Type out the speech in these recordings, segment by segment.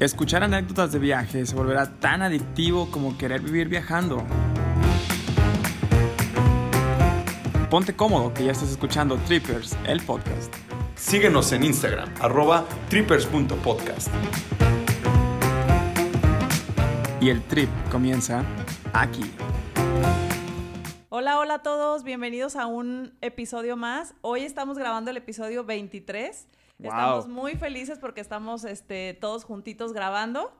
Escuchar anécdotas de viaje se volverá tan adictivo como querer vivir viajando. Ponte cómodo que ya estás escuchando Trippers, el podcast. Síguenos en Instagram, arroba trippers.podcast. Y el trip comienza aquí. Hola, hola a todos, bienvenidos a un episodio más. Hoy estamos grabando el episodio 23. Estamos muy felices porque estamos este, todos juntitos grabando.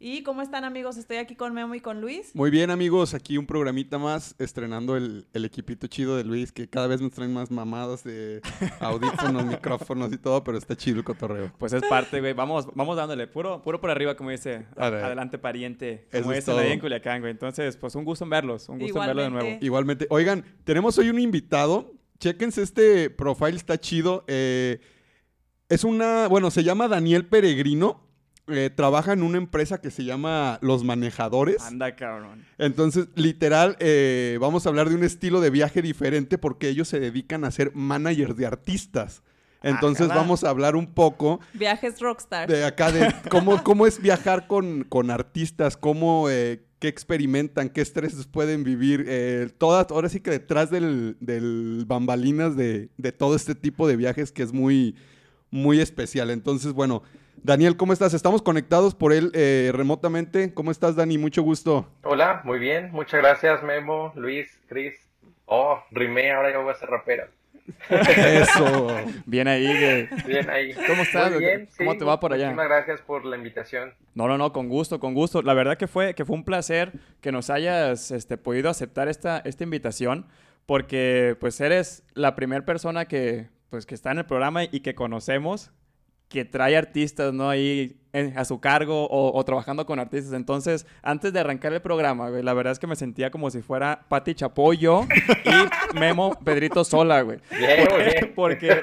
¿Y cómo están amigos? Estoy aquí con Memo y con Luis. Muy bien amigos, aquí un programita más estrenando el, equipito chido de Luis que cada vez nos traen más mamadas de audífonos, micrófonos y todo, pero está chido el cotorreo. Pues es parte, güey. Vamos, vamos dándole puro, puro por arriba, como dice. Adelante pariente. Como dice ahí en Culiacán, güey. Entonces, pues un gusto en verlos, un gusto en verlos de nuevo. Igualmente. Oigan, tenemos hoy un invitado. Chéquense este profile, está chido. Eh, es una, bueno, se llama Daniel Peregrino. Eh, trabaja en una empresa que se llama Los Manejadores. Anda, cabrón. Entonces, literal, eh, vamos a hablar de un estilo de viaje diferente porque ellos se dedican a ser managers de artistas. Entonces vamos a hablar un poco. Viajes rockstar. De acá, de cómo, cómo es viajar con, con artistas, cómo, eh, qué experimentan, qué estreses pueden vivir. Eh, todas, ahora sí que detrás del, del bambalinas de, de, todo este tipo de viajes que es muy, muy especial. Entonces, bueno, Daniel, ¿cómo estás? Estamos conectados por él eh, remotamente. ¿Cómo estás, Dani? Mucho gusto. Hola, muy bien. Muchas gracias, Memo, Luis, Chris. Oh, rimé, ahora yo voy a ser rapero. Eso. Bien ahí, güey. Bien ahí. ¿Cómo estás? ¿Cómo te va por allá? Muchas gracias por la invitación. No, no, no, con gusto, con gusto. La verdad que fue, que fue un placer que nos hayas este, podido aceptar esta, esta invitación porque pues eres la primera persona que, pues, que está en el programa y que conocemos que trae artistas, ¿no? Ahí a su cargo o, trabajando con artistas. Entonces, antes de arrancar el programa, güey, la verdad es que me sentía como si fuera Pati Chapoyo y Memo Pedrito Sola, güey. porque,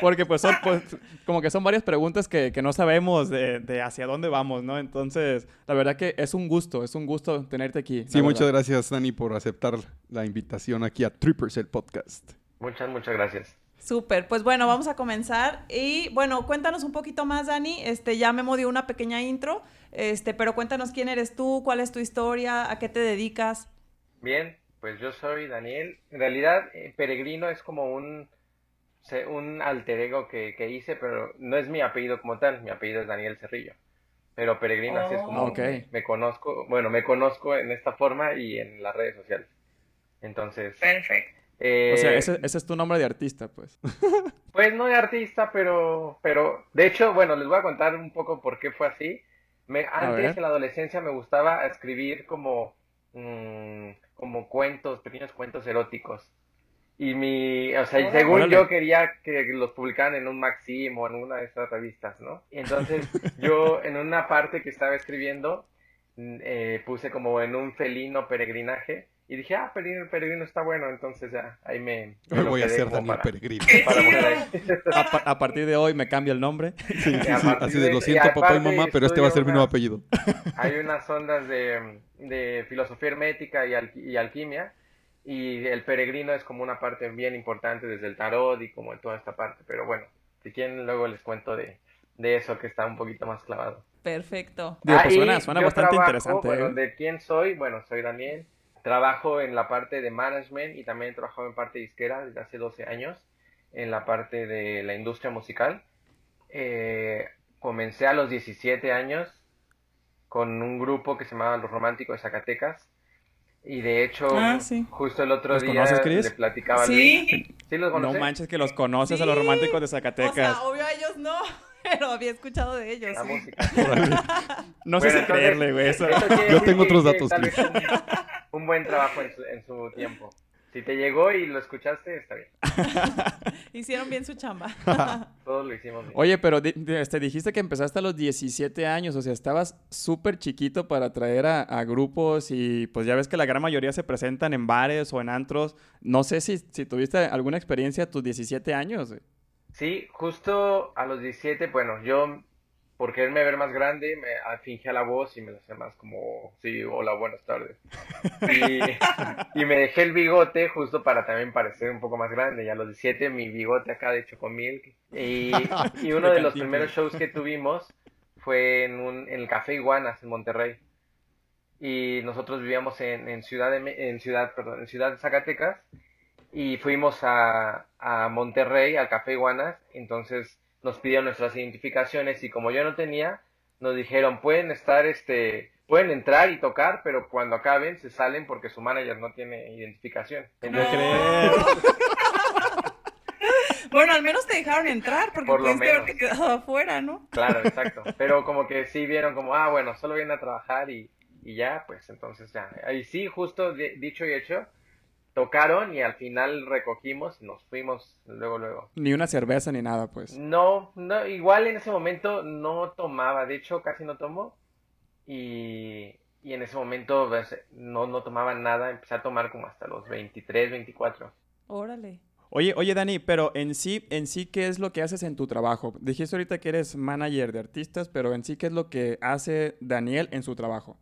porque, pues son, pues, como que son varias preguntas que, que no sabemos de, de, hacia dónde vamos, ¿no? Entonces, la verdad que es un gusto, es un gusto tenerte aquí. Sí, muchas gracias, Dani, por aceptar la invitación aquí a Trippers, el podcast. Muchas, muchas gracias. Súper, pues bueno, vamos a comenzar. Y bueno, cuéntanos un poquito más, Dani. Este, ya me dio una pequeña intro, este, pero cuéntanos quién eres tú, cuál es tu historia, a qué te dedicas. Bien, pues yo soy Daniel. En realidad, eh, Peregrino es como un, un alter ego que, hice, pero no es mi apellido como tal. Mi apellido es Daniel Cerrillo. Pero Peregrino así es como oh, me conozco, bueno, me conozco en esta forma y en las redes sociales. Entonces, perfecto o sea, eh, ese, es tu nombre de artista, pues. Pues no de artista, pero, pero, de hecho, bueno, les voy a contar un poco por qué fue así. Me, antes, en la adolescencia, me gustaba escribir como, mm, como cuentos, pequeños cuentos eróticos. Y mi, o sea, según yo quería que los publicaran en un Maxim o en una de esas revistas, ¿no? Y entonces yo en una parte que estaba escribiendo mm, eh, puse como en un felino peregrinaje y dije, ah, Peregrino, Peregrino está bueno, entonces ya, ahí me... voy a hacer Daniel Peregrino. a, partir de hoy me cambia el nombre. Sí, así de, lo siento papá y mamá, pero este va a ser mi nuevo apellido. Hay unas ondas de, de filosofía hermética y, y, alquimia, y el peregrino es como una parte bien importante desde el tarot y como en toda esta parte, pero bueno, si quieren luego les cuento de, de eso que está un poquito más clavado. Perfecto. Digo, pues suena, suena bastante interesante. Bueno, ¿eh? ¿de quién soy? Bueno, soy Daniel Trabajo en la parte de management y también he trabajado en parte disquera desde hace 12 años, en la parte de la industria musical. Eh, comencé a los 17 años con un grupo que se llamaba Los Románticos de Zacatecas. Y de hecho, ah, justo el otro día le platicaba ¿Sí? ¿Sí los No manches que los conoces a los románticos de Zacatecas. O sea, obvio a ellos no, pero había escuchado de ellos. no sé si creerle, güey. Yo tengo otros datos un buen trabajo en su, tiempo. Si te llegó y lo escuchaste, está bien. Hicieron bien su chamba. Todos lo hicimos bien. Oye, pero este, dijiste que empezaste a los 17 años, o sea, estabas súper chiquito para traer a, grupos y pues ya ves que la gran mayoría se presentan en bares o en antros. No sé si, si tuviste alguna experiencia a tus 17 años. Sí, justo a los 17, bueno, yo por quererme ver más grande, me fingía la voz y me lo hacía más como, sí, hola, buenas tardes. Y, me dejé el bigote justo para también parecer un poco más grande. Y a los 17 mi bigote acá de chocomilk. Y, y uno de los primeros shows que tuvimos fue en, un, en el Café Iguanas en Monterrey. Y nosotros vivíamos en, en Ciudad de, en Ciudad, perdón, en Ciudad de Zacatecas y fuimos a, a Monterrey, al Café Iguanas, entonces nos pidieron nuestras identificaciones y como yo no tenía, nos dijeron, pueden estar, este, pueden entrar y tocar, pero cuando acaben se salen porque su manager no tiene identificación. bueno, al menos te dejaron entrar porque Por pudiste haberte quedado afuera, ¿no? Claro, exacto. Pero como que sí vieron como, ah, bueno, solo vienen a trabajar y, y ya, pues entonces ya. Ahí sí, justo dicho y hecho, tocaron y al final recogimos y nos fuimos luego, luego. Ni una cerveza ni nada, pues. No, no, igual en ese momento no tomaba, de hecho casi no tomo y, y en ese momento pues, no, no tomaba nada, empecé a tomar como hasta los 23, 24. Órale. Oye, oye Dani, pero en sí, en sí, ¿qué es lo que haces en tu trabajo? Dijiste ahorita que eres manager de artistas, pero en sí, ¿qué es lo que hace Daniel en su trabajo?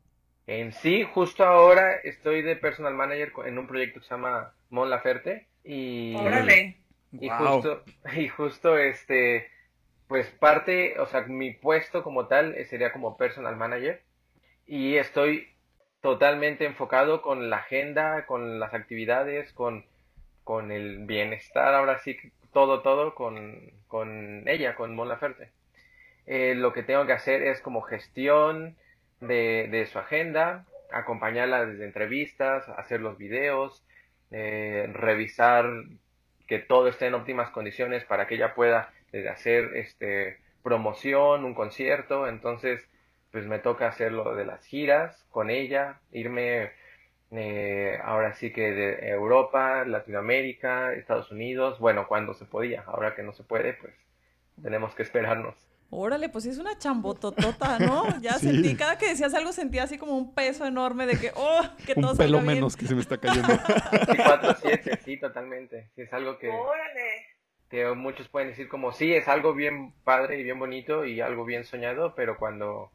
En sí, justo ahora estoy de personal manager en un proyecto que se llama Mon Laferte y Órale. y justo y justo este pues parte, o sea, mi puesto como tal sería como personal manager y estoy totalmente enfocado con la agenda, con las actividades, con, con el bienestar, ahora sí, todo, todo con, con ella, con Mon Laferte. Eh, lo que tengo que hacer es como gestión, de, su agenda, acompañarla desde entrevistas, hacer los videos, eh, revisar que todo esté en óptimas condiciones para que ella pueda hacer este promoción, un concierto, entonces pues me toca hacer lo de las giras con ella, irme eh, ahora sí que de Europa, Latinoamérica, Estados Unidos, bueno, cuando se podía, ahora que no se puede, pues tenemos que esperarnos. Órale, pues es una chambototota, ¿no? Ya sentí, cada que decías algo sentía así como un peso enorme de que, oh, que todo Un pelo menos que se me está cayendo. Sí, sí, totalmente. Sí, es algo que... Órale. Que muchos pueden decir como, sí, es algo bien padre y bien bonito y algo bien soñado, pero cuando...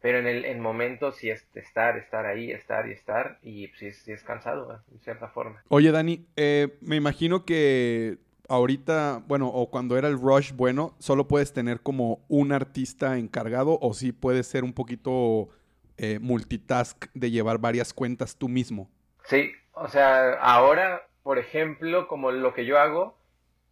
Pero en el en momento sí es estar, estar ahí, estar y estar, y sí, sí es cansado, de cierta forma. Oye, Dani, eh, me imagino que ahorita, bueno, o cuando era el rush bueno, solo puedes tener como un artista encargado o sí puedes ser un poquito eh, multitask de llevar varias cuentas tú mismo. Sí, o sea, ahora, por ejemplo, como lo que yo hago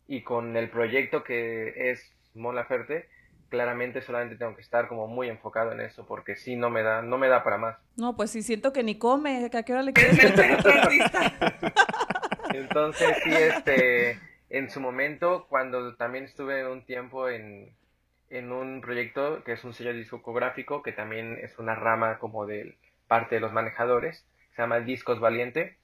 y con el proyecto que es Mola Ferte, claramente solamente tengo que estar como muy enfocado en eso porque si no me da no me da para más. No, pues sí siento que ni come, ¿a qué hora le quieres meter? Entonces, sí este en su momento, cuando también estuve un tiempo en, en un proyecto que es un sello discográfico, que también es una rama como de parte de los manejadores, se llama Discos Valiente.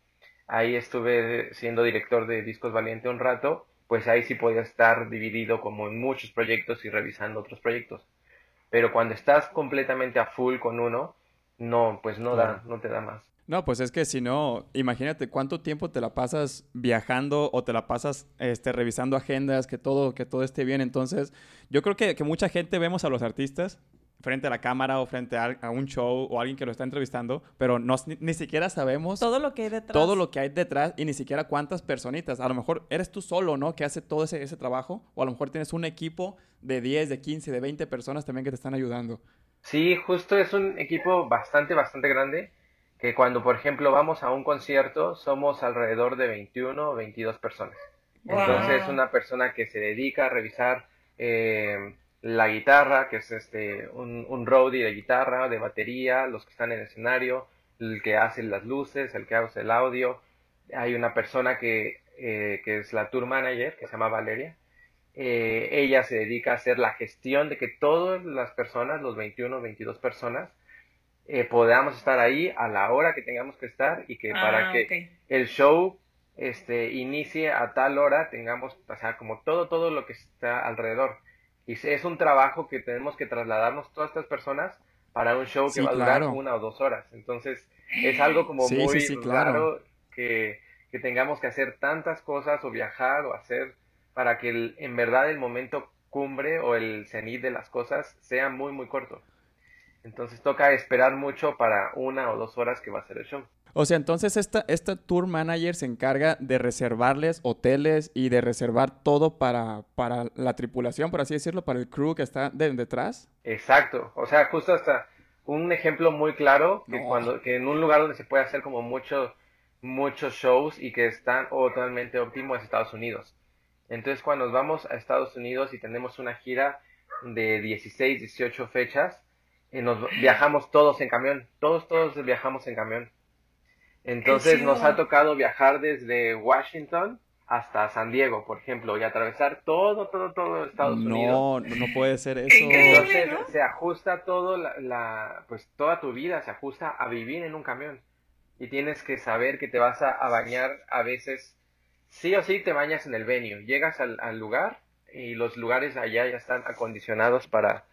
Ahí estuve siendo director de Discos Valiente un rato, pues ahí sí podía estar dividido como en muchos proyectos y revisando otros proyectos. Pero cuando estás completamente a full con uno, no, pues no da, no te da más. No, pues es que si no, imagínate cuánto tiempo te la pasas viajando o te la pasas este, revisando agendas, que todo, que todo esté bien. Entonces, yo creo que, que mucha gente vemos a los artistas frente a la cámara o frente a, un show o alguien que lo está entrevistando, pero no, ni, siquiera sabemos todo lo que hay detrás. Todo lo que hay detrás y ni siquiera cuántas personitas. A lo mejor eres tú solo, ¿no? Que hace todo ese, ese trabajo o a lo mejor tienes un equipo de 10, de 15, de 20 personas también que te están ayudando. Sí, justo es un equipo bastante, bastante grande que cuando, por ejemplo, vamos a un concierto, somos alrededor de 21 o 22 personas. Entonces, una persona que se dedica a revisar eh, la guitarra, que es este un, un roadie de guitarra, de batería, los que están en el escenario, el que hace las luces, el que hace el audio. Hay una persona que, eh, que es la tour manager, que se llama Valeria. Eh, ella se dedica a hacer la gestión de que todas las personas, los 21 o 22 personas, eh, podamos estar ahí a la hora que tengamos que estar y que para ah, que el show este inicie a tal hora tengamos, o sea, como todo, todo lo que está alrededor. Y es un trabajo que tenemos que trasladarnos todas estas personas para un show que va a durar una o dos horas. Entonces, es algo como muy claro que, que, tengamos que hacer tantas cosas o viajar o hacer para que en verdad el momento cumbre o el cenit de las cosas sea muy, muy corto. Entonces toca esperar mucho para una o dos horas que va a ser el show. O sea, entonces esta, esta tour manager se encarga de reservarles hoteles y de reservar todo para, para la tripulación, por así decirlo, para el crew que está detrás. Exacto. O sea, justo hasta un ejemplo muy claro que cuando que en un lugar donde se puede hacer como muchos muchos shows y que están totalmente óptimo es Estados Unidos. Entonces, cuando nos vamos a Estados Unidos y tenemos una gira de 16, 18 fechas, eh, nos viajamos todos en camión, todos, todos viajamos en camión. Entonces nos ha tocado viajar desde Washington hasta San Diego, por ejemplo, y atravesar todo, todo, todo Estados Unidos. No, no puede ser eso. Entonces se ajusta todo, la, pues toda tu vida se ajusta a vivir en un camión. Y tienes que saber que te vas a, bañar a veces, sí o sí te bañas en el venue. Llegas al, al lugar y los lugares allá ya están acondicionados para,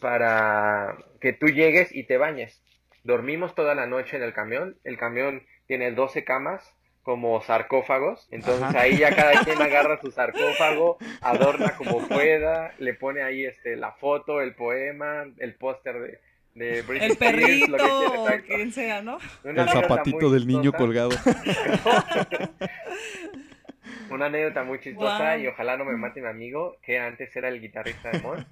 para que tú llegues y te bañes. Dormimos toda la noche en el camión. El camión tiene 12 camas como sarcófagos. Entonces ahí ya cada quien agarra su sarcófago, adorna como pueda, le pone ahí este la foto, el poema, el póster de, de El perrito, lo que quien sea, ¿no? el zapatito del niño colgado. Una anécdota muy chistosa y ojalá no me mate mi amigo, que antes era el guitarrista de Mon.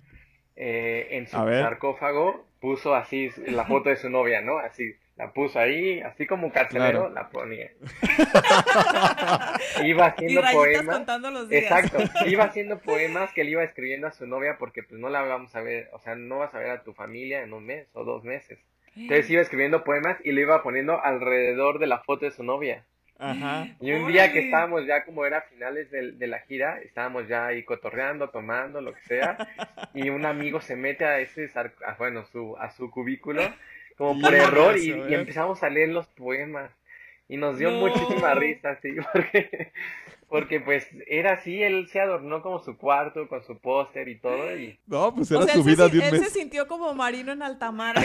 Eh, en su sarcófago puso así la foto de su novia, ¿no? Así, la puso ahí, así como un carcelero, la ponía. iba haciendo poemas. Exacto, iba haciendo poemas que le iba escribiendo a su novia porque pues no la vamos a ver, o sea, no vas a ver a tu familia en un mes o dos meses. Entonces iba escribiendo poemas y le iba poniendo alrededor de la foto de su novia. Y un día que estábamos ya como era finales de, la gira, estábamos ya ahí cotorreando, tomando, lo que sea, y un amigo se mete a ese, a, bueno, su, a su cubículo, como por error, y, empezamos a leer los poemas. Y nos dio muchísima risa, sí, porque, porque pues era así, él se adornó como su cuarto, con su póster y todo. Y... No, pues era su vida de un él mes. se sintió como marino en alta mar.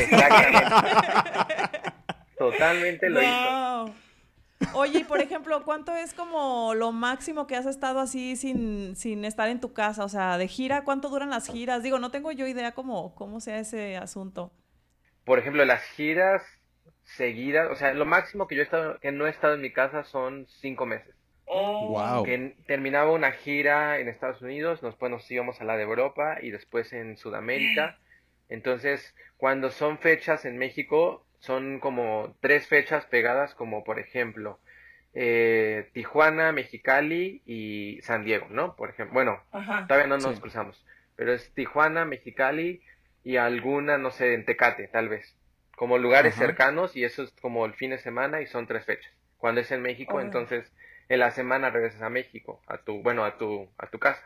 Totalmente lo hizo. Oye, y por ejemplo, ¿cuánto es como lo máximo que has estado así sin, sin estar en tu casa? O sea, de gira, ¿cuánto duran las giras? Digo, no tengo yo idea cómo, cómo sea ese asunto. Por ejemplo, las giras seguidas, o sea, lo máximo que yo he estado, que no he estado en mi casa son cinco meses. Oh, wow. Que terminaba una gira en Estados Unidos, después nos íbamos a la de Europa y después en Sudamérica. Entonces, cuando son fechas en México, son como tres fechas pegadas, como por ejemplo eh, Tijuana, Mexicali y San Diego, ¿no? Por ejemplo, bueno, todavía no nos cruzamos, pero es Tijuana, Mexicali y alguna, no sé, en Tecate, tal vez, como lugares cercanos y eso es como el fin de semana y son tres fechas. Cuando es en México, entonces en la semana regresas a México, a tu, bueno, a tu, a tu casa.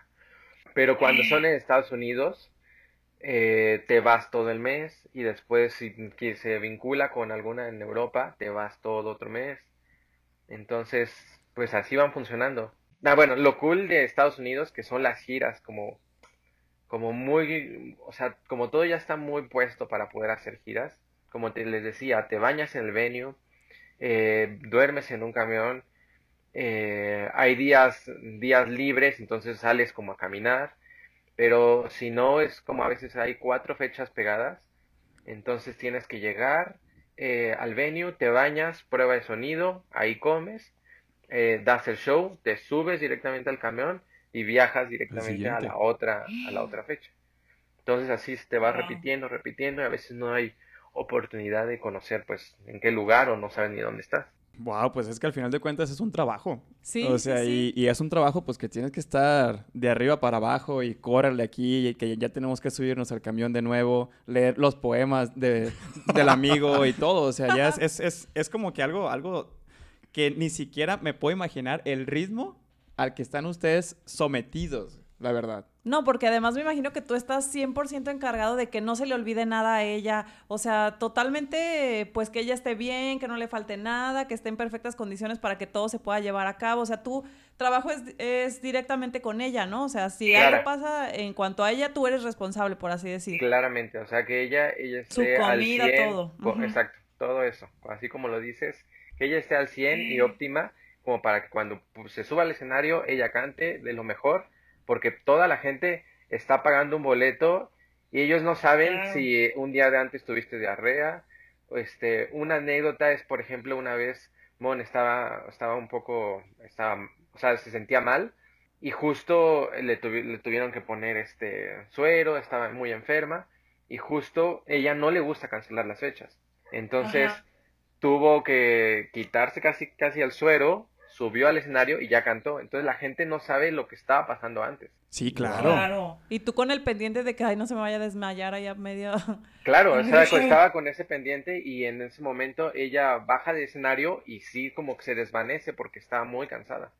Pero cuando son en Estados Unidos, eh, te vas todo el mes y después si se vincula con alguna en Europa, te vas todo otro mes. Entonces, pues así van funcionando. Ah, bueno, lo cool de Estados Unidos que son las giras, como, como muy, o sea, como todo ya está muy puesto para poder hacer giras. Como te, les decía, te bañas en el venue, eh, duermes en un camión, eh, hay días, días libres, entonces sales como a caminar pero si no, es como a veces hay cuatro fechas pegadas. Entonces tienes que llegar eh, al venue, te bañas, prueba de sonido, ahí comes, eh, das el show, te subes directamente al camión y viajas directamente a la otra, a la otra fecha. Entonces así te va repitiendo, repitiendo y a veces no hay oportunidad de conocer pues en qué lugar o no sabes ni dónde estás. Wow, pues es que al final de cuentas es un trabajo. Sí. O sea, Y, es un trabajo pues que tienes que estar de arriba para abajo y córrele aquí y que ya tenemos que subirnos al camión de nuevo, leer los poemas de, del amigo y todo. O sea, ya es, es, es, como que algo, algo que ni siquiera me puedo imaginar el ritmo al que están ustedes sometidos, la verdad. No, porque además me imagino que tú estás 100% encargado de que no se le olvide nada a ella. O sea, totalmente, pues que ella esté bien, que no le falte nada, que esté en perfectas condiciones para que todo se pueda llevar a cabo. O sea, tu trabajo es, directamente con ella, ¿no? O sea, si algo pasa en cuanto a ella, tú eres responsable, por así decir. Claramente, o sea, que ella, ella esté Su comida, todo. Exacto, todo eso. Así como lo dices, que ella esté al 100 y óptima, como para que cuando pues, se suba al escenario, ella cante de lo mejor porque toda la gente está pagando un boleto y ellos no saben si un día de antes tuviste diarrea. Este, una anécdota es, por ejemplo, una vez Mon estaba, estaba un poco, estaba, o sea, se sentía mal y justo le, le tuvieron que poner este suero, estaba muy enferma y justo ella no le gusta cancelar las fechas. Entonces tuvo que quitarse casi casi el suero, subió al escenario y ya cantó. Entonces la gente no sabe lo que estaba pasando antes. Sí, claro. Y tú con el pendiente de que ay no se me vaya a desmayar allá medio. Claro, o sea, estaba con ese pendiente y en ese momento ella baja del escenario y sí como que se desvanece porque estaba muy cansada.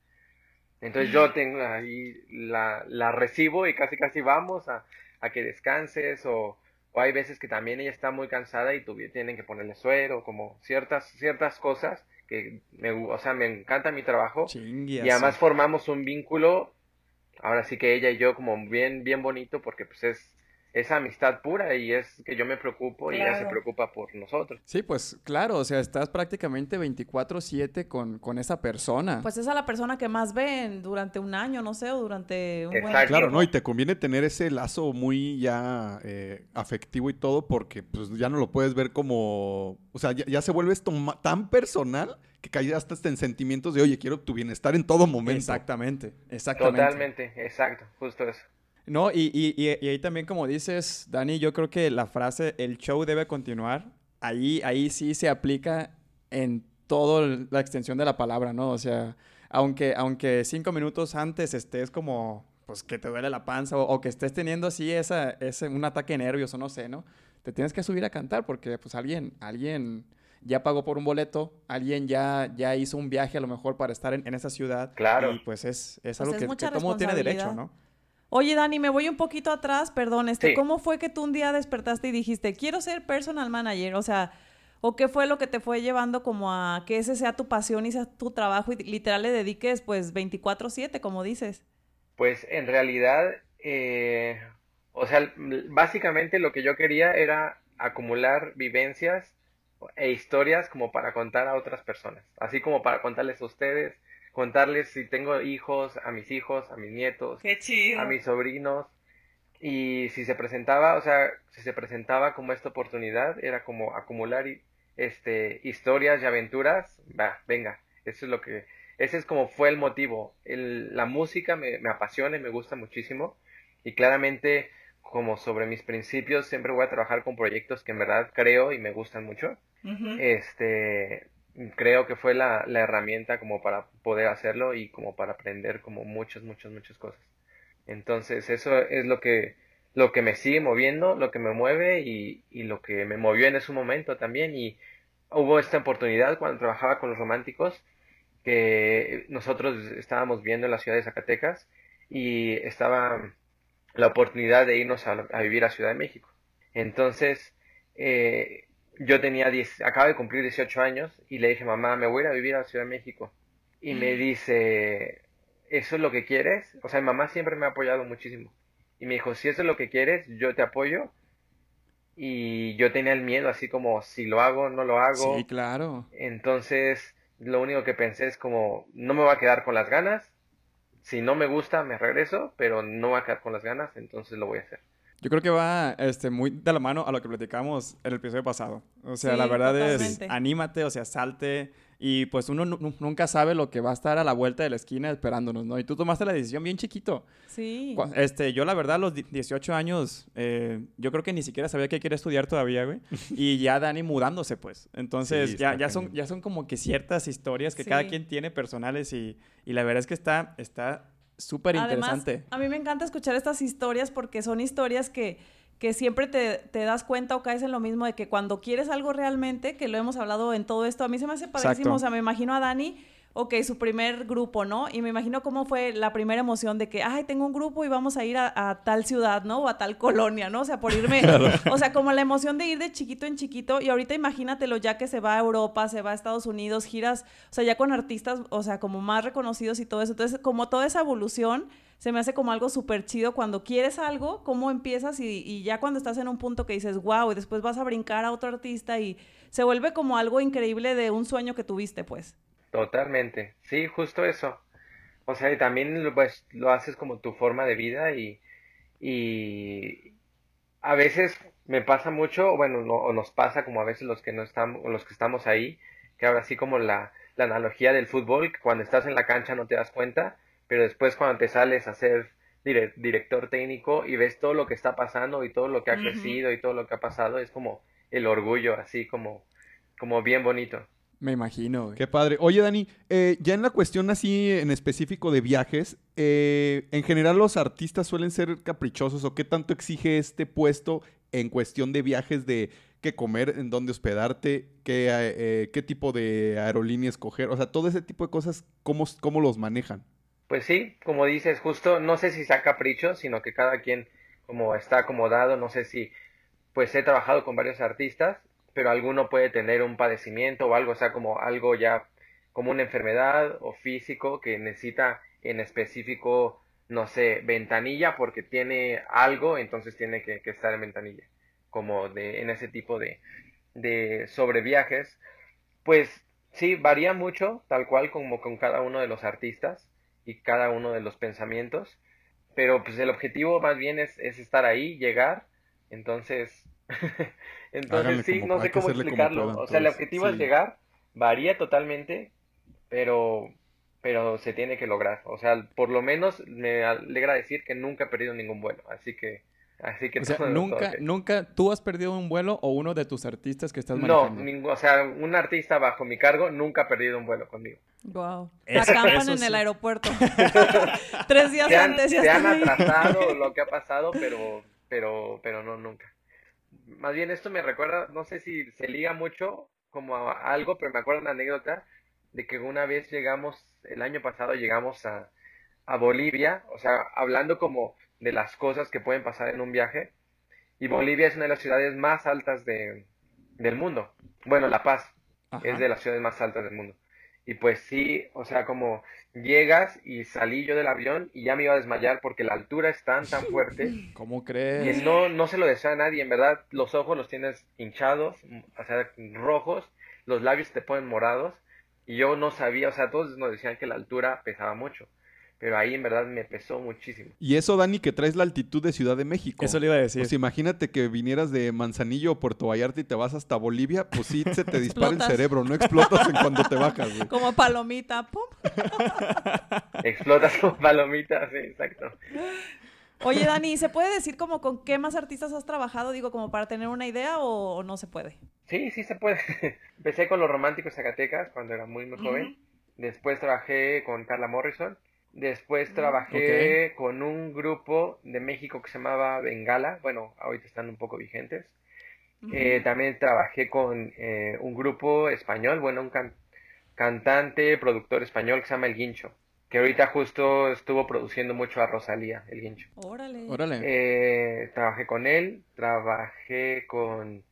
Entonces yo tengo ahí la, la recibo y casi casi vamos a, a que descanses o, o hay veces que también ella está muy cansada y tienen que ponerle suero, como ciertas, ciertas cosas que me, o sea, me encanta mi trabajo. y además formamos un vínculo, ahora sí que ella y yo como bien, bien bonito porque pues es, esa amistad pura y es que yo me preocupo y ella se preocupa por nosotros. Sí, pues claro, o sea, estás prácticamente 24/7 con, con esa persona. Pues es a la persona que más ven durante un año, no sé, o durante un buen Claro, ¿no? Y te conviene tener ese lazo muy ya eh, afectivo y todo porque pues ya no lo puedes ver como, o sea, ya, se vuelve esto tan personal que cae hasta en sentimientos de, oye, quiero tu bienestar en todo momento. Exactamente, exactamente. Totalmente, exacto, justo eso. No, y, y, y, ahí también como dices, Dani, yo creo que la frase, el show debe continuar, ahí, ahí sí se aplica en toda la extensión de la palabra, ¿no? O sea, aunque, aunque cinco minutos antes estés como, pues que te duele la panza o, que estés teniendo así esa, ese, un ataque de nervios o no sé, ¿no? Te tienes que subir a cantar porque pues alguien, alguien ya pagó por un boleto, alguien ya, ya hizo un viaje a lo mejor para estar en, esa ciudad. Claro. Y pues es, es pues algo que, que todo mundo tiene derecho, ¿no? Oye, Dani, me voy un poquito atrás, perdón, este, ¿cómo fue que tú un día despertaste y dijiste, quiero ser personal manager? O sea, ¿o qué fue lo que te fue llevando como a que ese sea tu pasión y sea tu trabajo y literal le dediques pues 24/7, como dices? Pues en realidad, eh, o sea, básicamente lo que yo quería era acumular vivencias e historias como para contar a otras personas, así como para contarles a ustedes, contarles si tengo hijos, a mis hijos, a mis nietos, a mis sobrinos. Y si se presentaba, o sea, si se presentaba como esta oportunidad, era como acumular este, historias y aventuras, va, venga, eso es lo que, ese es como fue el motivo. El, la música me, me apasiona y me gusta muchísimo y claramente como sobre mis principios siempre voy a trabajar con proyectos que en verdad creo y me gustan mucho. Este, creo que fue la, la, herramienta como para poder hacerlo y como para aprender como muchas, muchas, muchas cosas. Entonces eso es lo que, lo que me sigue moviendo, lo que me mueve y, y lo que me movió en ese momento también. Y hubo esta oportunidad cuando trabajaba con los románticos que nosotros estábamos viendo en la ciudad de Zacatecas y estaba la oportunidad de irnos a, a vivir a Ciudad de México. Entonces, eh, yo tenía 10, acaba de cumplir 18 años y le dije, mamá, me voy a ir a vivir a Ciudad de México. Y me mm. dice, ¿eso es lo que quieres? O sea, mi mamá siempre me ha apoyado muchísimo. Y me dijo, si eso es lo que quieres, yo te apoyo. Y yo tenía el miedo, así como, si lo hago, no lo hago. Sí, claro. Entonces, lo único que pensé es como, no me voy a quedar con las ganas. Si no me gusta, me regreso, pero no voy a quedar con las ganas, entonces lo voy a hacer. Yo creo que va este, muy de la mano a lo que platicamos en el episodio pasado. O sea, la verdad es, anímate, o sea, salte. Y pues uno nunca sabe lo que va a estar a la vuelta de la esquina esperándonos, ¿no? Y tú tomaste la decisión bien chiquito. Sí. Este, yo la verdad, a los 18 años, eh, yo creo que ni siquiera sabía que quería estudiar todavía, güey. Y ya Dani mudándose, pues. Entonces, ya, ya, son, ya son como que ciertas historias que cada quien tiene personales y, y la verdad es que está, está súper interesante. A mí me encanta escuchar estas historias porque son historias que, que siempre te, te, das cuenta o caes en lo mismo de que cuando quieres algo realmente, que lo hemos hablado en todo esto, a mí se me hace padrísimo, o sea, me imagino a Dani ok, su primer grupo, ¿no? Y me imagino cómo fue la primera emoción de que, ay, tengo un grupo y vamos a ir a, tal ciudad, ¿no? O a tal colonia, ¿no? O sea, por irme, o sea, como la emoción de ir de chiquito en chiquito y ahorita imagínatelo ya que se va a Europa, se va a Estados Unidos, giras, o sea, ya con artistas, o sea, como más reconocidos y todo eso. Entonces, como toda esa evolución se me hace como algo súper chido cuando quieres algo, cómo empiezas y, y, ya cuando estás en un punto que dices, wow, y después vas a brincar a otro artista y se vuelve como algo increíble de un sueño que tuviste, pues. Totalmente, sí, justo eso. O sea, y también pues lo haces como tu forma de vida y, y, a veces me pasa mucho, bueno, o nos pasa como a veces los que no estamos, los que estamos ahí, que ahora sí como la, la analogía del fútbol, que cuando estás en la cancha no te das cuenta, pero después cuando te sales a ser director técnico y ves todo lo que está pasando y todo lo que ha crecido y todo lo que ha pasado, es como el orgullo, así como, como bien bonito. Me imagino. Qué padre. Oye, Dani, eh, ya en la cuestión así en específico de viajes, eh, en general los artistas suelen ser caprichosos o qué tanto exige este puesto en cuestión de viajes de qué comer, en dónde hospedarte, qué, eh, qué tipo de aerolínea escoger, o sea, todo ese tipo de cosas, ¿cómo, cómo los manejan? Pues sí, como dices, justo, no sé si sea capricho, sino que cada quien como está acomodado, no sé si, pues he trabajado con varios artistas pero alguno puede tener un padecimiento o algo, o sea, como algo ya como una enfermedad o físico que necesita en específico, no sé, ventanilla porque tiene algo, entonces tiene que, estar en ventanilla, como de, en ese tipo de, de sobreviajes. Pues sí, varía mucho, tal cual como con cada uno de los artistas y cada uno de los pensamientos, pero pues el objetivo más bien es, es estar ahí, llegar, entonces Entonces sí, no sé cómo explicarlo. o sea, el objetivo es llegar, varía totalmente, pero pero se tiene que lograr. O sea, por lo menos me alegra decir que nunca he perdido ningún vuelo. Así que, así que o sea, nunca, nunca, ¿tú has perdido un vuelo o uno de tus artistas que estás manejando? No, o sea, un artista bajo mi cargo nunca ha perdido un vuelo conmigo. Wow. Acampan en el aeropuerto. Tres días antes ya Se han atrasado lo que ha pasado, pero, pero, pero no, nunca más bien esto me recuerda, no sé si se liga mucho como a algo, pero me acuerdo una anécdota de que una vez llegamos, el año pasado llegamos a, a Bolivia, o sea, hablando como de las cosas que pueden pasar en un viaje, y Bolivia es una de las ciudades más altas de, del mundo. Bueno, La Paz es de las ciudades más altas del mundo. Y pues sí, o sea, como llegas y salí yo del avión y ya me iba a desmayar porque la altura es tan, tan fuerte. ¿Cómo crees? Que no, no se lo desea a nadie, en verdad, los ojos los tienes hinchados, o sea, rojos, los labios te ponen morados. Y yo no sabía, o sea, todos nos decían que la altura pesaba mucho pero ahí en verdad me pesó muchísimo. Y eso, Dani, que traes la altitud de Ciudad de México. Eso le iba a decir. Pues imagínate que vinieras de Manzanillo o Puerto Vallarta y te vas hasta Bolivia, pues sí se te dispara el cerebro, no explotas en cuando te bajas, güey. Como palomita, pum. Explotas como palomita, sí, exacto. Oye, Dani, ¿se puede decir como con qué más artistas has trabajado? Digo, como para tener una idea o, no se puede. Sí, sí se puede. Empecé con los románticos Zacatecas cuando era muy, muy joven. Después trabajé con Carla Morrison Después trabajé con un grupo de México que se llamaba Bengala. Bueno, ahorita están un poco vigentes. Eh, también trabajé con eh, un grupo español, bueno, un cantante, productor español que se llama El Guincho. Que ahorita justo estuvo produciendo mucho a Rosalía, El Guincho. Órale. Órale. Eh, trabajé con él, trabajé con...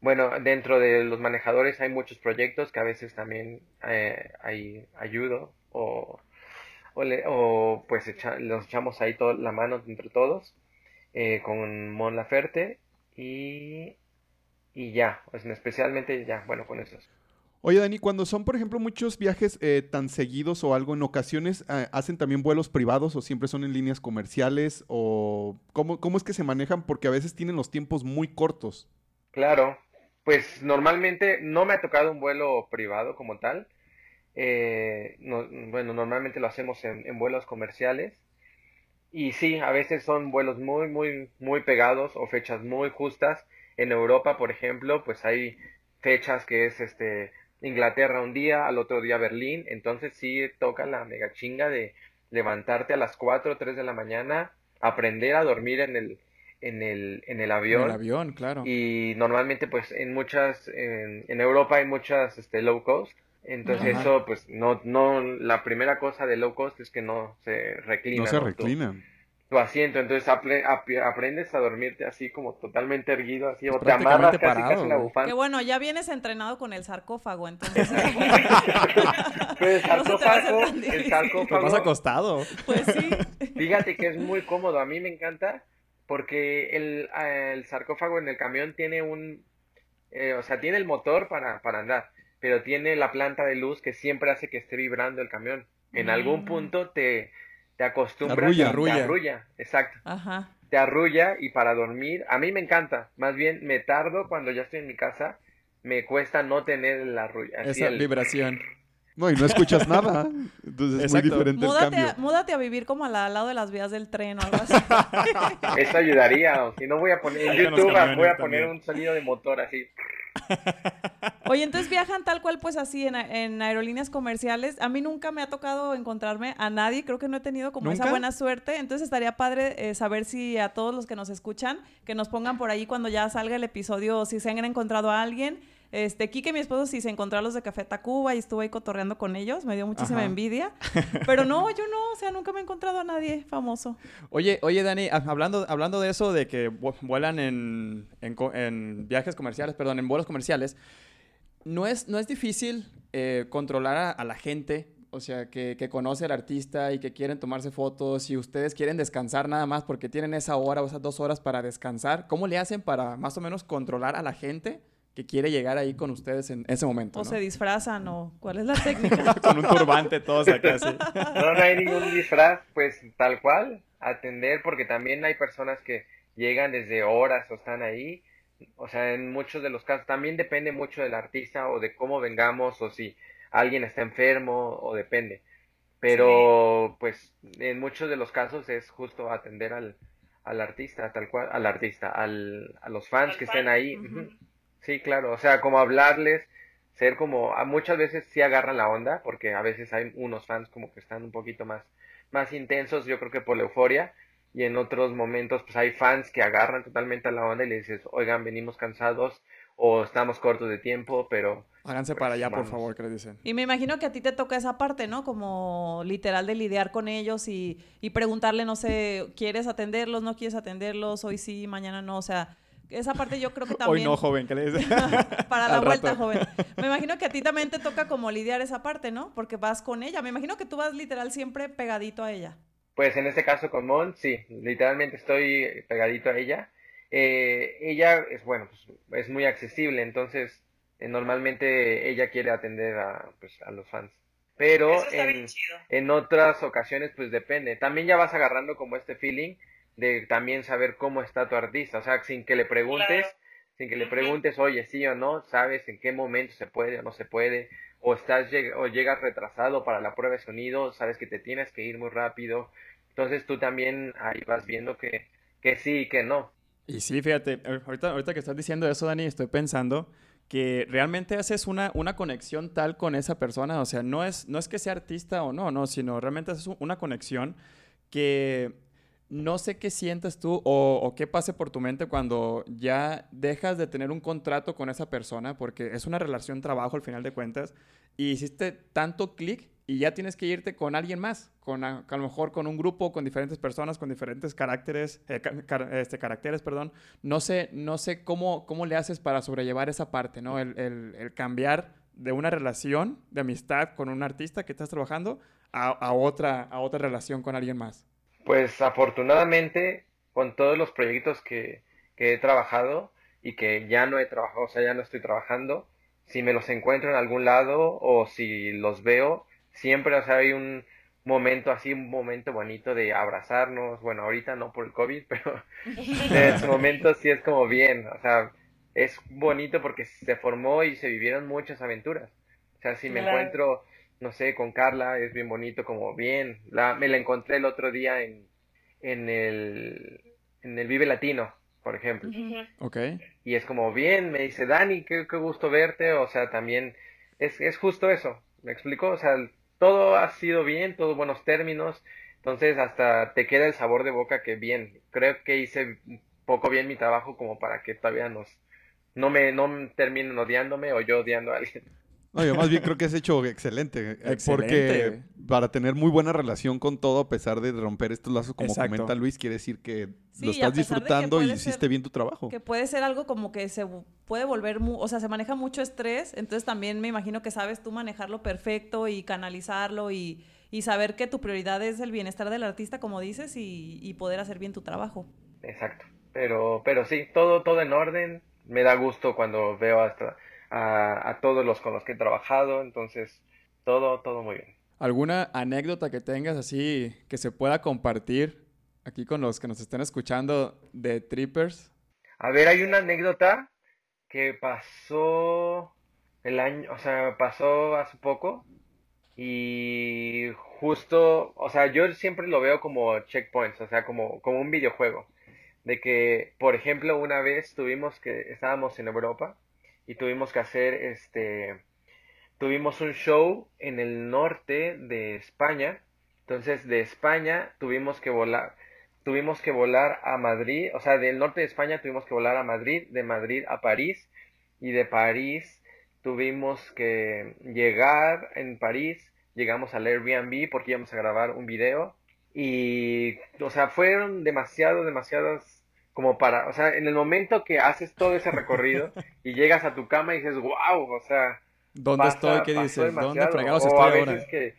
Bueno, dentro de los manejadores hay muchos proyectos que a veces también hay ayudo o o, pues los echamos ahí todo, la mano entre todos eh, con Mon Laferte y, y ya, pues, especialmente ya, bueno, con esos. Oye, Dani, cuando son, por ejemplo, muchos viajes eh, tan seguidos o algo, en ocasiones eh, hacen también vuelos privados o siempre son en líneas comerciales o ¿cómo, ¿cómo es que se manejan? Porque a veces tienen los tiempos muy cortos. Claro, pues normalmente no me ha tocado un vuelo privado como tal, eh, bueno, normalmente lo hacemos en, vuelos comerciales. Y sí, a veces son vuelos muy, muy, muy pegados o fechas muy justas. En Europa, por ejemplo, pues hay fechas que es este Inglaterra un día, al otro día Berlín. Entonces sí toca la mega chinga de levantarte a las 4 o 3 de la mañana, aprender a dormir en el, en el, en el avión. En el avión, claro. Y normalmente pues en muchas, en, en Europa hay muchas este, low cost entonces eso, pues, no, no, la primera cosa de low cost es que no se reclina. No se. Tu, asiento, entonces aprendes a dormirte así como totalmente erguido, así, o te amarras casi, casi la bufanda. Que bueno, ya vienes entrenado con el sarcófago, entonces. pues el sarcófago, el sarcófago. Te acostado. Pues sí. Fíjate que es muy cómodo, a mí me encanta, porque el, el sarcófago en el camión tiene un, eh, o sea, tiene el motor para, para andar pero tiene la planta de luz que siempre hace que esté vibrando el camión. En algún mm. punto te, te acostumbras arrulla, arrulla. exacto. Ajá. te arrulla y para dormir, a mí me encanta, más bien me tardo cuando ya estoy en mi casa, me cuesta no tener la arrulla. Esa vibración. No, y no escuchas nada. Entonces es muy diferente múdate el cambio. A, múdate a vivir como al, lado de las vías del tren o algo así. Eso ayudaría. Si no voy a poner en YouTube, voy a poner un sonido de motor así. Oye, entonces viajan tal cual, pues así, en, aerolíneas comerciales. A mí nunca me ha tocado encontrarme a nadie, creo que no he tenido como esa buena suerte. Entonces estaría padre eh, saber si a todos los que nos escuchan, que nos pongan por ahí cuando ya salga el episodio, si se han encontrado a alguien. Este, Kike, mi esposo, sí se encontró a los de Café Tacuba y estuve ahí cotorreando con ellos. Me dio muchísima envidia. Pero no, yo no, o sea, nunca me he encontrado a nadie famoso. Oye, oye, Dani, hablando, hablando de eso, de que vuelan en, viajes comerciales, perdón, en vuelos comerciales, ¿no es, no es difícil eh, controlar a, la gente o sea, que, que, conoce al artista y que quieren tomarse fotos y ustedes quieren descansar nada más porque tienen esa hora o esas dos horas para descansar, ¿cómo le hacen para más o menos controlar a la gente que quiere llegar ahí con ustedes en ese momento. O se disfrazan o cuál es la técnica. con un turbante todos acá así. No, no hay ningún disfraz, pues tal cual, atender porque también hay personas que llegan desde horas o están ahí. O sea, en muchos de los casos también depende mucho del artista o de cómo vengamos o si alguien está enfermo o depende. Pero pues en muchos de los casos es justo atender al, al artista, tal cual, al artista, al, a los fans que estén ahí. Sí, claro, o sea, como hablarles, ser como, a muchas veces sí agarran la onda, porque a veces hay unos fans como que están un poquito más, más intensos, yo creo que por la euforia, y en otros momentos pues hay fans que agarran totalmente a la onda y le dices, oigan, venimos cansados o estamos cortos de tiempo, pero... Háganse para allá, por favor, que les dicen. Y me imagino que a ti te toca esa parte, ¿no? Como literal de lidiar con ellos y, y preguntarle, no sé, ¿quieres atenderlos? ¿No quieres atenderlos? Hoy sí, mañana no, o sea esa parte yo creo que también... Hoy no, joven, ¿qué le dices? Para la vuelta, joven. Me imagino que a ti también te toca como lidiar esa parte, ¿no? Porque vas con ella. Me imagino que tú vas literal siempre pegadito a ella. Pues en este caso con Mon, sí, literalmente estoy pegadito a ella. Eh, ella es, bueno, pues, es muy accesible, entonces eh, normalmente ella quiere atender a, pues, a los fans. Pero en, en otras ocasiones, pues depende. También ya vas agarrando como este feeling de también saber cómo está tu artista, o sea, sin que le preguntes, sin que le preguntes, oye, sí o no, sabes en qué momento se puede o no se puede, o estás o llegas retrasado para la prueba de sonido, sabes que te tienes que ir muy rápido, entonces tú también ahí vas viendo que, que sí y que no. Y sí, fíjate, ahorita, ahorita que estás diciendo eso, Dani, estoy pensando que realmente haces una, una conexión tal con esa persona, o sea, no es, no es que sea artista o no, no, sino realmente haces una conexión que no sé qué sientes tú o, qué pase por tu mente cuando ya dejas de tener un contrato con esa persona, porque es una relación trabajo al final de cuentas, y hiciste tanto clic y ya tienes que irte con alguien más, con a, lo mejor con un grupo, con diferentes personas, con diferentes caracteres, eh, este, caracteres, perdón. No sé, no sé cómo, cómo le haces para sobrellevar esa parte, ¿no? El, el, cambiar de una relación de amistad con un artista que estás trabajando a, a, otra, a otra relación con alguien más. Pues afortunadamente, con todos los proyectos que, he trabajado y que ya no he trabajado, o sea, ya no estoy trabajando, si me los encuentro en algún lado o si los veo, siempre, o sea, hay un momento así, un momento bonito de abrazarnos, bueno, ahorita no por el COVID, pero en ese momento sí es como bien, o sea, es bonito porque se formó y se vivieron muchas aventuras. O sea, si me encuentro no sé, con Carla es bien bonito, como bien. La, me la encontré el otro día en, en, el, en el Vive Latino, por ejemplo. Ok. Y es como bien, me dice, Dani, qué, qué gusto verte. O sea, también es, es justo eso. ¿Me explico? O sea, todo ha sido bien, todos buenos términos. Entonces, hasta te queda el sabor de boca que bien. Creo que hice poco bien mi trabajo como para que todavía nos no me no terminen odiándome o yo odiando a alguien. No, yo más bien creo que has hecho excelente, eh, Porque para tener muy buena relación con todo, a pesar de romper estos lazos, como comenta Luis, quiere decir que lo estás disfrutando y hiciste bien tu trabajo. Que puede ser algo como que se puede volver, o sea, se maneja mucho estrés, entonces también me imagino que sabes tú manejarlo perfecto y canalizarlo y, saber que tu prioridad es el bienestar del artista, como dices, y, y poder hacer bien tu trabajo. Exacto. Pero, pero sí, todo, todo en orden. Me da gusto cuando veo hasta a, todos los con los que he trabajado, entonces todo, todo muy bien. ¿Alguna anécdota que tengas así que se pueda compartir aquí con los que nos estén escuchando de Trippers. A ver, hay una anécdota que pasó el año, o sea, pasó hace poco y justo, o sea, yo siempre lo veo como checkpoints, o sea, como, como un videojuego. De que, por ejemplo, una vez tuvimos que, estábamos en Europa y tuvimos que hacer este, tuvimos un show en el norte de España. Entonces, de España tuvimos que volar, tuvimos que volar a Madrid, o sea, del norte de España tuvimos que volar a Madrid, de Madrid a París y de París tuvimos que llegar en París, llegamos al Airbnb porque íbamos a grabar un video y, o sea, fueron demasiado, demasiadas como para, o sea, en el momento que haces todo ese recorrido y llegas a tu cama y dices, wow, o sea, ¿dónde estoy? ¿Qué dices? ¿Dónde fregados estoy ahora? Que,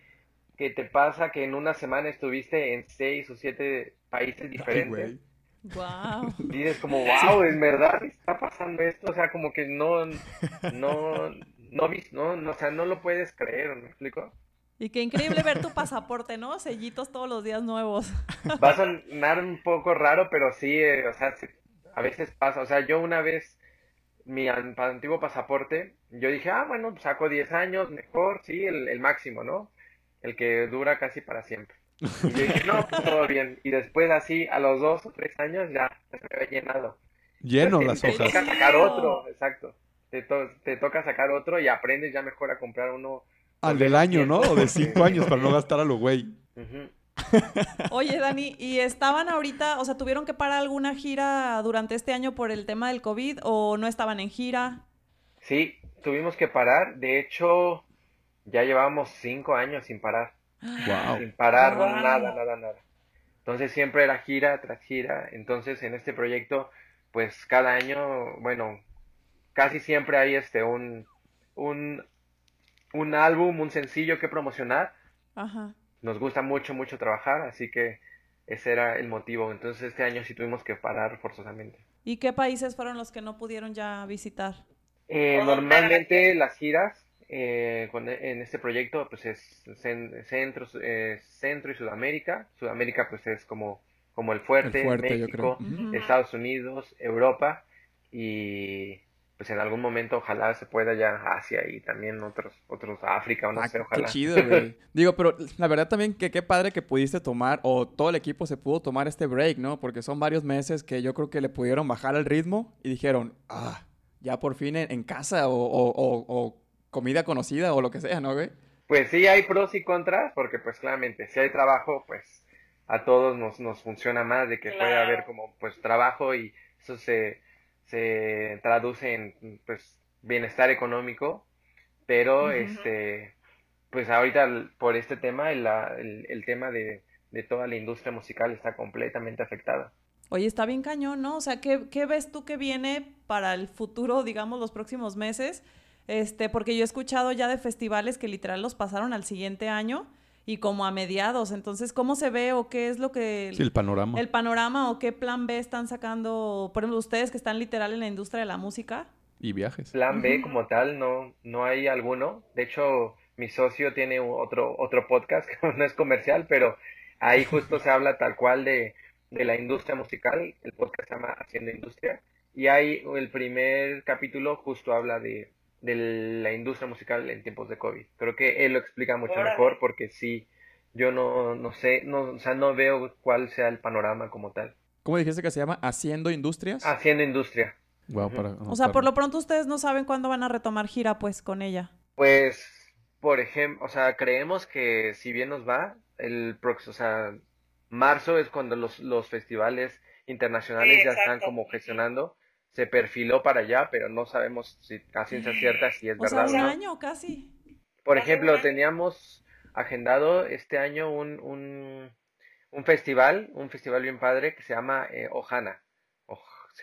que te pasa que en una semana estuviste en seis o siete países diferentes. wow. Dices como, wow, en verdad está pasando esto, o sea, como que no, no, no, no, no, o sea, no lo puedes creer, ¿me explico? Y qué increíble ver tu pasaporte, ¿no? Sellitos todos los días nuevos. Va a sonar un poco raro, pero sí, eh, o sea, a veces pasa, o sea, yo una vez, mi antiguo pasaporte, yo dije, ah, bueno, saco 10 años, mejor, sí, el, el máximo, ¿no? el que dura casi para siempre. Y yo dije, no, pues todo bien. Y después así, a los dos o tres años, ya se me había llenado. Lleno las hojas. Te toca sacar otro, exacto. Te, te, toca sacar otro y aprendes ya mejor a comprar uno. Al del año, ¿no? O de cinco años para no gastar a lo güey. Oye, Dani, ¿y estaban ahorita, o sea, tuvieron que parar alguna gira durante este año por el tema del COVID o no estaban en gira? Sí, tuvimos que parar. De hecho, ya llevábamos cinco años sin parar. Sin parar, nada, nada, nada. Entonces siempre era gira tras gira. Entonces en este proyecto, pues cada año, bueno, casi siempre hay este un, un, un álbum, un sencillo que promocionar. Ajá. Nos gusta mucho, mucho trabajar, así que ese era el motivo. Entonces este año sí tuvimos que parar forzosamente. ¿Y qué países fueron los que no pudieron ya visitar? Eh, normalmente las giras eh, en este proyecto pues es centro, eh, centro y Sudamérica. Sudamérica pues es como, como el fuerte, México, Estados Unidos, Europa y pues en algún momento ojalá se pueda ya Asia y también otros, otros África o no ah, sé, ojalá. Qué chido, güey. Digo, pero la verdad también que qué padre que pudiste tomar o todo el equipo se pudo tomar este break, ¿no? Porque son varios meses que yo creo que le pudieron bajar el ritmo y dijeron, ah, ya por fin en, casa o, o comida conocida o lo que sea, ¿no, güey? Pues sí, hay pros y contras, porque pues claramente, si hay trabajo, pues a todos nos, nos funciona más de que puede haber como pues trabajo y eso se, se traduce en pues bienestar económico, pero este pues ahorita por este tema el, el, tema de, de, toda la industria musical está completamente afectada. Oye, está bien cañón, ¿no? O sea, ¿qué, ¿qué ves tú que viene para el futuro, digamos, los próximos meses? Este, porque yo he escuchado ya de festivales que literal los pasaron al siguiente año y como a mediados. Entonces, ¿cómo se ve o qué es lo que... Sí, el panorama. El panorama o qué plan B están sacando, por ejemplo, ustedes que están literal en la industria de la música. Y viajes. Plan B como tal, no, no hay alguno. De hecho, mi socio tiene otro, otro podcast que no es comercial, pero ahí justo se habla tal cual de, de la industria musical. El podcast se llama Haciendo Industria. Y ahí el primer capítulo justo habla de de la industria musical en tiempos de COVID. Creo que él lo explica mucho mejor porque sí, yo no, no sé, no, o sea, no veo cuál sea el panorama como tal. ¿Cómo dijiste que se llama? ¿Haciendo Industrias? Haciendo Industria. o sea, por lo pronto ustedes no saben cuándo van a retomar gira pues con ella. Pues, por ejemplo, o sea, creemos que si bien nos va, el próximo, o sea, marzo es cuando los, los festivales internacionales ya están como gestionando se perfiló para allá, pero no sabemos si a ciencia cierta si es verdad. un año casi. Por ejemplo, teníamos agendado este año un, un, un, festival, un festival bien padre que se llama eh, Ojana.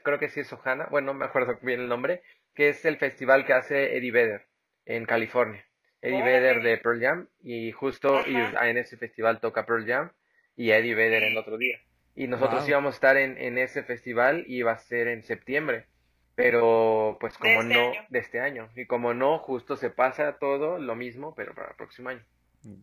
creo que sí es Ojana, bueno, no me acuerdo bien el nombre, que es el festival que hace Eddie Vedder en California. Eddie Vedder de Pearl Jam y justo y en ese festival toca Pearl Jam y Eddie Vedder el otro día. Y nosotros íbamos a estar en, en, ese festival y iba a ser en septiembre. Pero pues como este no, de este año. Y como no, justo se pasa todo lo mismo, pero para el próximo año.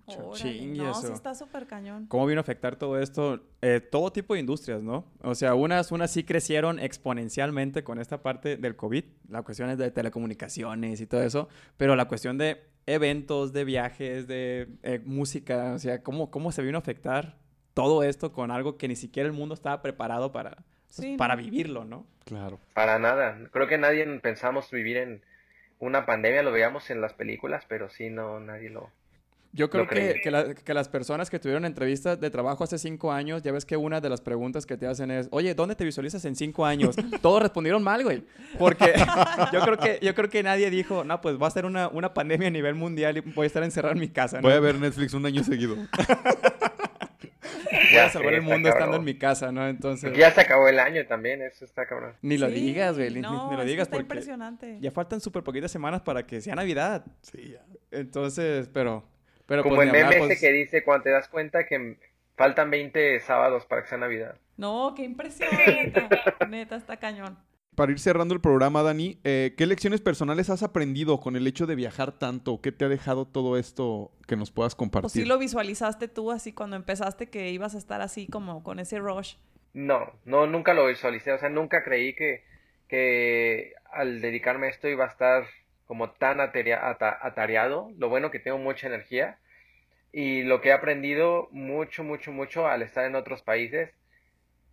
Órale, no, sí está súper cañón. ¿Cómo vino a afectar todo esto? Eh, todo tipo de industrias, ¿no? O sea, unas, unas sí crecieron exponencialmente con esta parte del COVID, las cuestiones de telecomunicaciones y todo eso, pero la cuestión de eventos, de viajes, de eh, música, o sea, ¿cómo, ¿cómo se vino a afectar todo esto con algo que ni siquiera el mundo estaba preparado para, pues, para vivirlo, ¿no? Claro. Para nada. Creo que nadie pensamos vivir en una pandemia, lo veíamos en las películas, pero sí, no, nadie lo... Yo creo que, que, las personas que tuvieron entrevistas de trabajo hace cinco años, ya ves que una de las preguntas que te hacen es, oye, ¿dónde te visualizas en cinco años? Todos respondieron mal, güey. Porque yo creo que, yo creo que nadie dijo, no, pues va a ser una, una pandemia a nivel mundial y voy a estar encerrado en mi casa. Voy a ver Netflix un año seguido. Voy a salvar el mundo estando en mi casa, ¿no? Entonces. Ya se acabó el año también, eso está cabrón. Ni lo digas, güey. No, ni, lo digas está impresionante. Ya faltan súper poquitas semanas para que sea Navidad. Sí, ya. Entonces, pero. pero Como pues, el meme pues... que dice cuando te das cuenta que faltan 20 sábados para que sea Navidad. No, qué impresión, neta. neta, está cañón para ir cerrando el programa, Dani, eh, ¿qué lecciones personales has aprendido con el hecho de viajar tanto? ¿Qué te ha dejado todo esto que nos puedas compartir? ¿O sí lo visualizaste tú así cuando empezaste que ibas a estar así como con ese rush? No, no, nunca lo visualicé. O sea, nunca creí que, que al dedicarme a esto iba a estar como tan atareado. Lo bueno que tengo mucha energía y lo que he aprendido mucho, mucho, mucho al estar en otros países.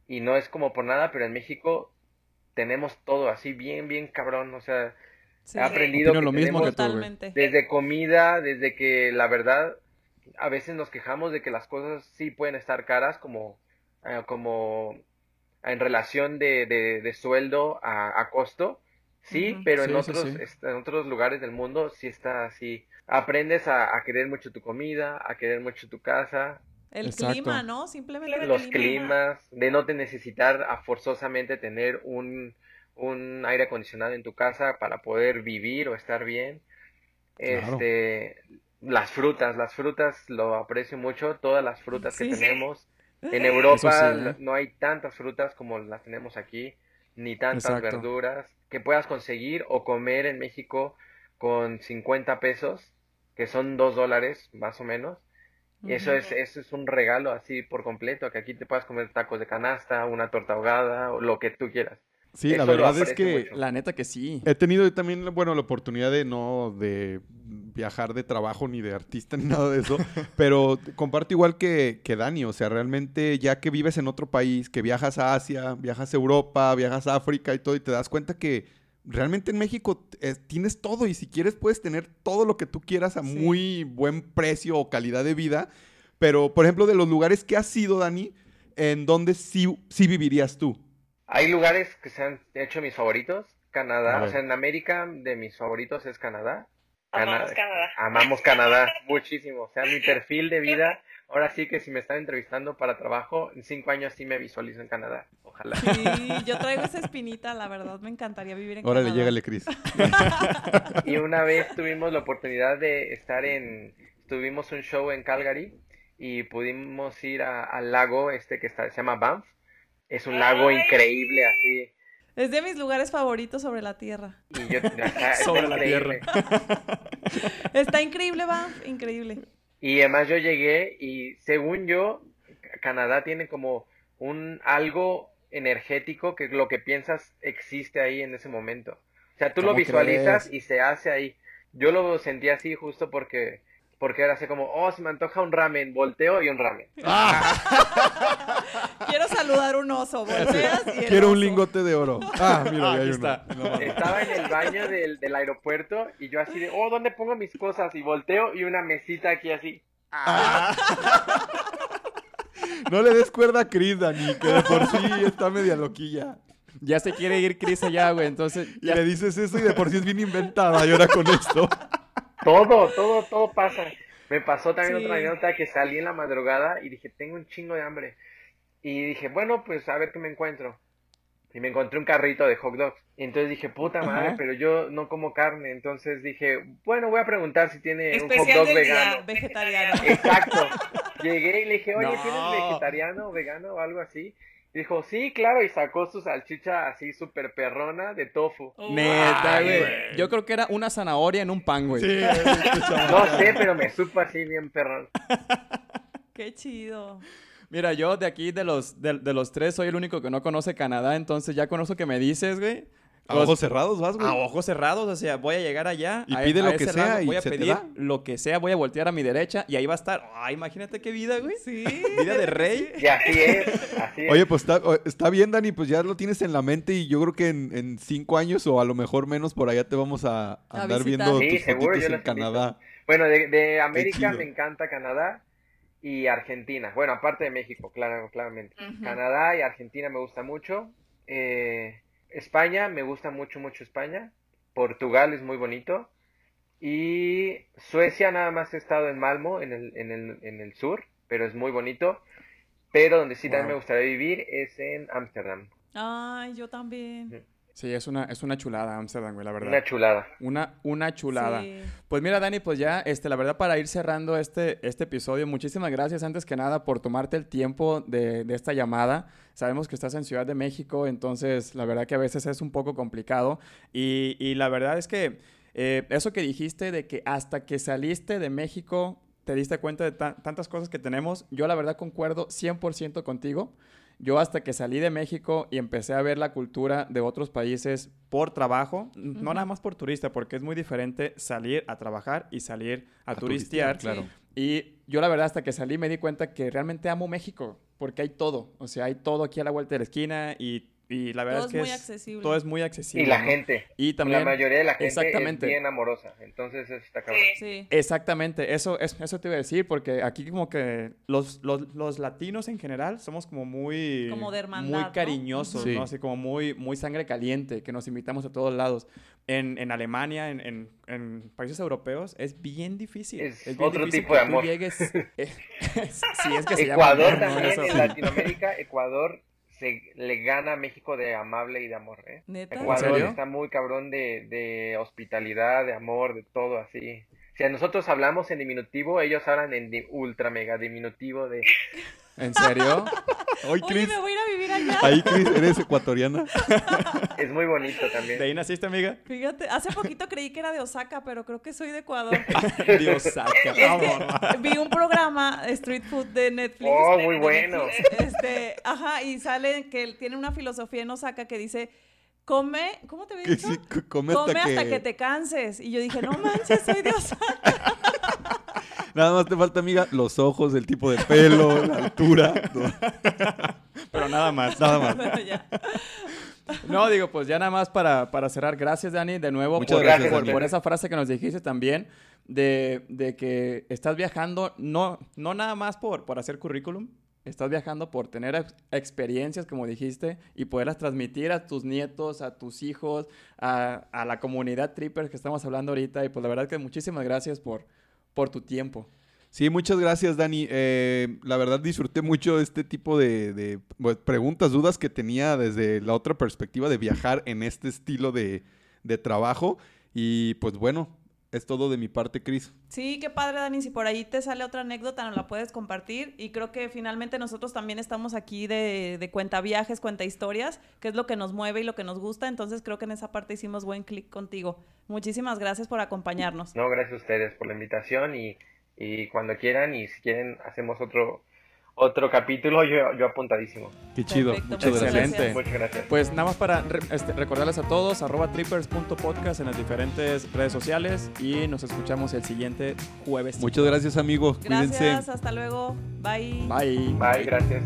Y no es como por nada, pero en México tenemos todo así bien, bien cabrón. O sea, he aprendido que lo mismo desde comida, desde que la verdad a veces nos quejamos de que las cosas sí pueden estar caras como, eh, como en relación de, de, sueldo a, costo. Sí, pero en, otros, en otros lugares del mundo sí está así. Aprendes a, a, querer mucho tu comida, a querer mucho tu casa, el clima, ¿no? Simplemente los climas, de no te necesitar a forzosamente tener un, un, aire acondicionado en tu casa para poder vivir o estar bien. Este, las frutas, las frutas lo aprecio mucho, todas las frutas que tenemos. En Europa ¿eh? no hay tantas frutas como las tenemos aquí, ni tantas verduras que puedas conseguir o comer en México con 50 pesos, que son 2 dólares más o menos eso es, eso es un regalo así por completo, que aquí te puedas comer tacos de canasta, una torta ahogada o lo que tú quieras. Sí, la verdad es que la neta que sí. He tenido también, bueno, la oportunidad de no de viajar de trabajo ni de artista ni nada de eso, pero comparto igual que, que Dani, o sea, realmente ya que vives en otro país, que viajas a Asia, viajas a Europa, viajas a África y todo, y te das cuenta que realmente en México eh, tienes todo y si quieres puedes tener todo lo que tú quieras a muy buen precio o calidad de vida. Pero, por ejemplo, de los lugares que has ido, Dani, ¿en dónde sí, sí vivirías tú? Hay lugares que se han hecho mis favoritos. Canadá, o sea, en América de mis favoritos es Canadá. Amamos Canadá. Amamos Canadá muchísimo. O sea, mi perfil de vida ahora sí que si me están entrevistando para trabajo, en cinco años sí me visualizo en Canadá. Ojalá. Sí, yo traigo esa espinita, la verdad, me encantaría vivir en Órale, Canadá. llégale, Cris. y una vez tuvimos la oportunidad de estar en, tuvimos un show en Calgary y pudimos ir al lago este que está, se llama Banff. Es un lago increíble así. Es de mis lugares favoritos sobre la tierra. Y yo, sobre la tierra. Está increíble, Banff, increíble. Y además yo llegué y según yo, Canadá tiene como un algo energético que lo que piensas existe ahí en ese momento. O sea, tú lo visualizas y se hace ahí. Yo lo sentí así justo porque porque era así como, oh, se me antoja un ramen, volteo y un ramen. Ah. Quiero saludar un oso, volteas y Quiero un lingote de oro. Ah, mira, ahí está. Estaba en el baño del, del, aeropuerto y yo así de, oh, ¿dónde pongo mis cosas? Y volteo y una mesita aquí así. Ah. no le des cuerda a Chris, Dani, que de por sí está media loquilla. Ya se quiere ir Chris allá, güey, entonces... Ya... Le dices eso y de por sí es bien inventada y ahora con esto. Todo, todo, todo pasa. Me pasó también otra anécdota que salí en la madrugada y dije, tengo un chingo de hambre. Y dije, bueno, pues a ver qué me encuentro. Y me encontré un carrito de hot dogs. Y entonces dije, puta madre, pero yo no como carne. Entonces dije, bueno, voy a preguntar si tiene un hot dog vegano. vegetariano. Exacto. Llegué y le dije, oye, ¿tienes vegetariano o vegano o algo así? Dijo, sí, claro, y sacó su salchicha así súper perrona de tofu. Neta, güey. Yo creo que era una zanahoria en un pan, güey. Sí, no sé, pero me supo así bien perrón. Qué chido. Mira, yo de aquí, de los, de, de, los tres, soy el único que no conoce Canadá, entonces ya con eso que me dices, güey, a ojos cerrados vas, güey. A ojos cerrados, o sea, voy a llegar allá. Y pide lo que sea. voy a pedir lo que sea, voy a voltear a mi derecha y ahí va a estar. Ay, imagínate qué vida, güey. Sí. Vida de rey. Y así es, así Oye, pues está, está, bien, Dani, pues ya lo tienes en la mente y yo creo que en, cinco años o a lo mejor menos por allá te vamos a, andar viendo sí, tus seguro, en Canadá. Bueno, de, América me encanta Canadá y Argentina. Bueno, aparte de México, claro, claramente. Canadá y Argentina me gusta mucho. Eh, España, me gusta mucho, mucho España. Portugal es muy bonito. Y Suecia nada más he estado en Malmo, en el, en el, en el sur, pero es muy bonito. Pero donde sí también me gustaría vivir es en Ámsterdam. Ay, yo también. Sí, es una, es una chulada Amsterdam, güey, la verdad. Una chulada. Una, una chulada. Pues mira, Dani, pues ya, este, la verdad, para ir cerrando este, este episodio, muchísimas gracias antes que nada por tomarte el tiempo de, de esta llamada. Sabemos que estás en Ciudad de México, entonces la verdad que a veces es un poco complicado. Y, y la verdad es que eh, eso que dijiste de que hasta que saliste de México te diste cuenta de tantas cosas que tenemos, yo la verdad concuerdo 100% contigo. Yo hasta que salí de México y empecé a ver la cultura de otros países por trabajo, no nada más por turista, porque es muy diferente salir a trabajar y salir a, turistear. Claro. Y yo la verdad hasta que salí me di cuenta que realmente amo México, porque hay todo, o sea, hay todo aquí a la vuelta de la esquina y y la verdad todo es que muy accesible. todo es muy accesible. Y la gente. Y también. La mayoría de la gente exactamente. es bien amorosa. Entonces, eso está cabrón. Sí. Exactamente. Eso, eso te iba a decir, porque aquí, como que los, los, los latinos en general somos como muy. Como de Muy cariñosos, ¿no? Así como muy, muy sangre caliente, que nos invitamos a todos lados. En, en Alemania, en, en, en, países europeos, es bien difícil. Es, bien otro difícil tipo de amor. Llegues, eh, sí, es que se Ecuador llama también, en Latinoamérica, Ecuador se le gana a México de amable y de amor, ¿eh? Ecuador está muy cabrón de, de hospitalidad, de amor, de todo así. Si nosotros hablamos en diminutivo, ellos hablan en ultra mega diminutivo de... ¿En serio? Oye, me voy a ir a vivir allá. Ahí, Cris, ¿eres ecuatoriana? Es muy bonito también. ¿De ahí naciste, amiga? Fíjate, hace poquito creí que era de Osaka, pero creo que soy de Ecuador. de Osaka, Vi un programa Street Food de Netflix. Oh, muy bueno. Este, ajá, y sale que él tiene una filosofía en Osaka que dice come, ¿cómo te había dicho? come, hasta, que... te canses. Y yo dije, no manches, soy de Osaka. Nada más te falta, amiga, los ojos, el tipo de pelo, la altura. Pero nada más, nada más. No, digo, pues ya nada más para, para cerrar. Gracias, Dani, de nuevo Muchas por, gracias, por, esa frase que nos dijiste también de, de, que estás viajando no, no nada más por, por hacer currículum, estás viajando por tener experiencias, como dijiste, y poderlas transmitir a tus nietos, a tus hijos, a, la comunidad trippers que estamos hablando ahorita. Y pues la verdad que muchísimas gracias por, por tu tiempo. Sí, muchas gracias, Dani. Eh, la verdad disfruté mucho este tipo de, pues, preguntas, dudas que tenía desde la otra perspectiva de viajar en este estilo de, de trabajo. Y pues bueno, es todo de mi parte, Cris. Sí, qué padre, Dani. Si por ahí te sale otra anécdota, nos la puedes compartir. Y creo que finalmente nosotros también estamos aquí de, de cuenta viajes, cuenta historias, que es lo que nos mueve y lo que nos gusta. Entonces creo que en esa parte hicimos buen clic contigo. Muchísimas gracias por acompañarnos. No, gracias a ustedes por la invitación y, y cuando quieran y si quieren hacemos otro otro capítulo, yo, yo apuntadísimo. Qué chido, muchas Excelente. Muchas gracias. Pues nada más para este, recordarles a todos, arroba trippers.podcast en las diferentes redes sociales y nos escuchamos el siguiente jueves. Muchas gracias, amigos. Gracias, hasta luego. Bye. Bye. Bye, gracias.